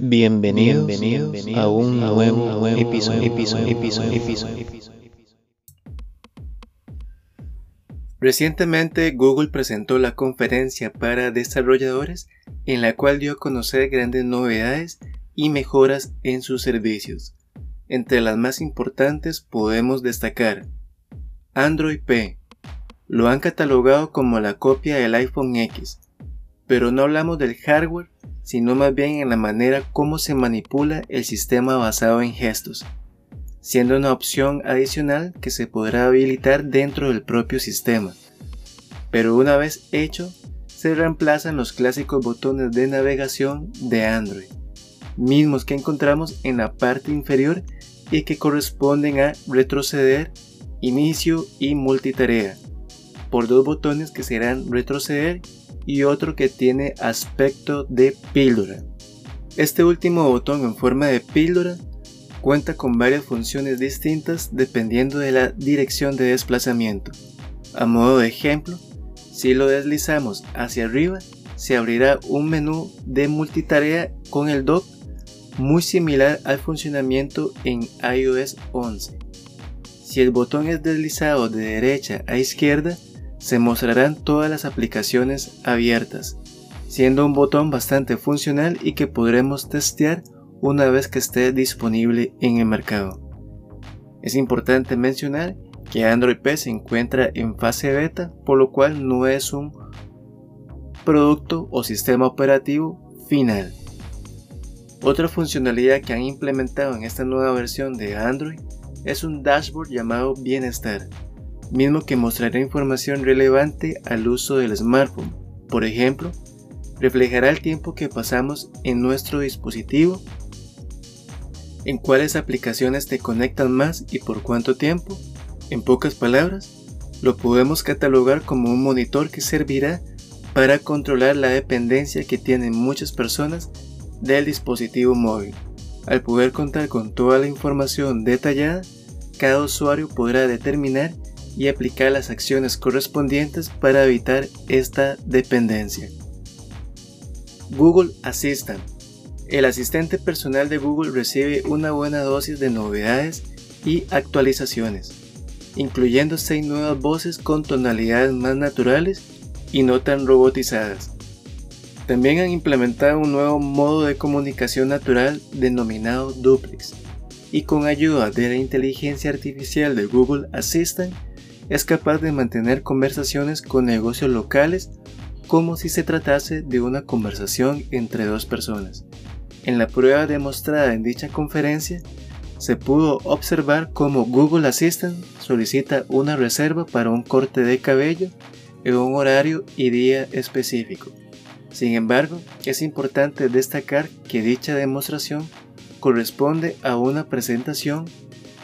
Bienvenidos, a un nuevo, episodio, Recientemente Google presentó la conferencia para desarrolladores en la cual dio a conocer grandes novedades y mejoras en sus servicios. Entre las más importantes podemos destacar Android P. Lo han catalogado como la copia del iPhone X, pero no hablamos del hardware sino más bien en la manera como se manipula el sistema basado en gestos, siendo una opción adicional que se podrá habilitar dentro del propio sistema. Pero una vez hecho, se reemplazan los clásicos botones de navegación de Android, mismos que encontramos en la parte inferior y que corresponden a retroceder, inicio y multitarea, por dos botones que serán retroceder y otro que tiene aspecto de píldora. Este último botón en forma de píldora cuenta con varias funciones distintas dependiendo de la dirección de desplazamiento. A modo de ejemplo, si lo deslizamos hacia arriba, se abrirá un menú de multitarea con el dock muy similar al funcionamiento en iOS 11. Si el botón es deslizado de derecha a izquierda, se mostrarán todas las aplicaciones abiertas, siendo un botón bastante funcional y que podremos testear una vez que esté disponible en el mercado. Es importante mencionar que Android P se encuentra en fase beta, por lo cual no es un producto o sistema operativo final. Otra funcionalidad que han implementado en esta nueva versión de Android es un dashboard llamado Bienestar, mismo que mostrará información relevante al uso del smartphone. Por ejemplo, reflejará el tiempo que pasamos en nuestro dispositivo, en cuáles aplicaciones te conectan más y por cuánto tiempo. En pocas palabras, lo podemos catalogar como un monitor que servirá para controlar la dependencia que tienen muchas personas del dispositivo móvil. Al poder contar con toda la información detallada, cada usuario podrá determinar y aplicar las acciones correspondientes para evitar esta dependencia. Google Assistant. El asistente personal de Google recibe una buena dosis de novedades y actualizaciones, incluyendo seis nuevas voces con tonalidades más naturales y no tan robotizadas. También han implementado un nuevo modo de comunicación natural denominado Duplex, y con ayuda de la inteligencia artificial de Google Assistant es capaz de mantener conversaciones con negocios locales como si se tratase de una conversación entre dos personas. En la prueba demostrada en dicha conferencia, se pudo observar cómo Google Assistant solicita una reserva para un corte de cabello en un horario y día específico. Sin embargo, es importante destacar que dicha demostración corresponde a una presentación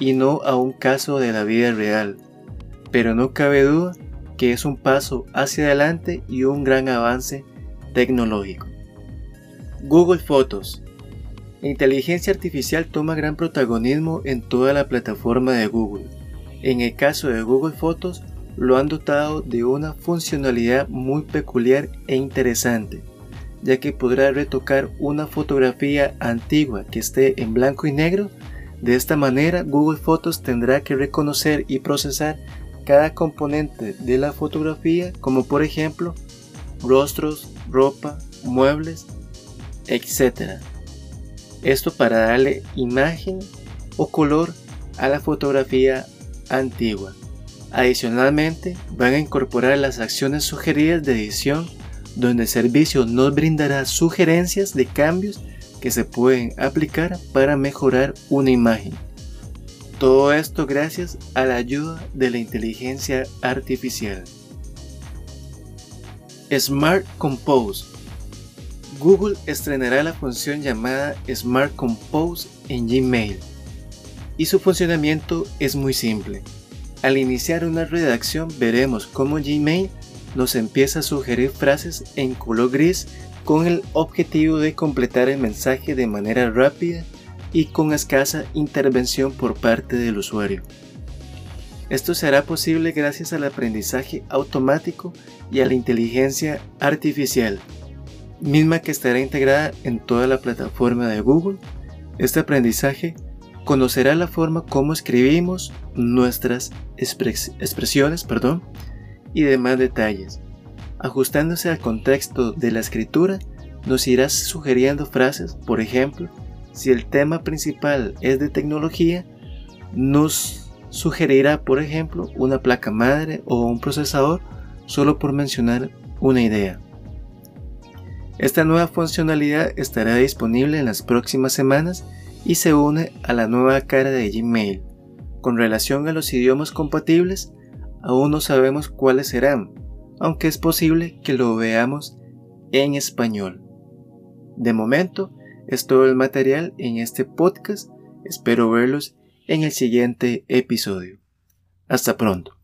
y no a un caso de la vida real, pero no cabe duda que es un paso hacia adelante y un gran avance tecnológico. Google Fotos. La inteligencia artificial toma gran protagonismo en toda la plataforma de Google. En el caso de Google Fotos, lo han dotado de una funcionalidad muy peculiar e interesante, ya que podrá retocar una fotografía antigua que esté en blanco y negro. De esta manera, Google Fotos tendrá que reconocer y procesar cada componente de la fotografía, como por ejemplo rostros, ropa, muebles, etc. Esto para darle imagen o color a la fotografía antigua. Adicionalmente, van a incorporar las acciones sugeridas de edición, donde el servicio nos brindará sugerencias de cambios que se pueden aplicar para mejorar una imagen. Todo esto gracias a la ayuda de la inteligencia artificial. Smart Compose. Google estrenará la función llamada Smart Compose en Gmail y su funcionamiento es muy simple. Al iniciar una redacción veremos cómo Gmail nos empieza a sugerir frases en color gris con el objetivo de completar el mensaje de manera rápida y con escasa intervención por parte del usuario. Esto será posible gracias al aprendizaje automático y a la inteligencia artificial. misma que estará integrada en toda la plataforma de Google. Este aprendizaje conocerá la forma como escribimos nuestras expresiones perdón, y demás detalles. Ajustándose al contexto de la escritura, nos irá sugiriendo frases, por ejemplo, si el tema principal es de tecnología, nos sugerirá, por ejemplo, una placa madre o un procesador, solo por mencionar una idea. Esta nueva funcionalidad estará disponible en las próximas semanas y se une a la nueva cara de Gmail. Con relación a los idiomas compatibles, aún no sabemos cuáles serán, aunque es posible que lo veamos en español. De momento, es todo el material en este podcast. Espero verlos en el siguiente episodio. Hasta pronto.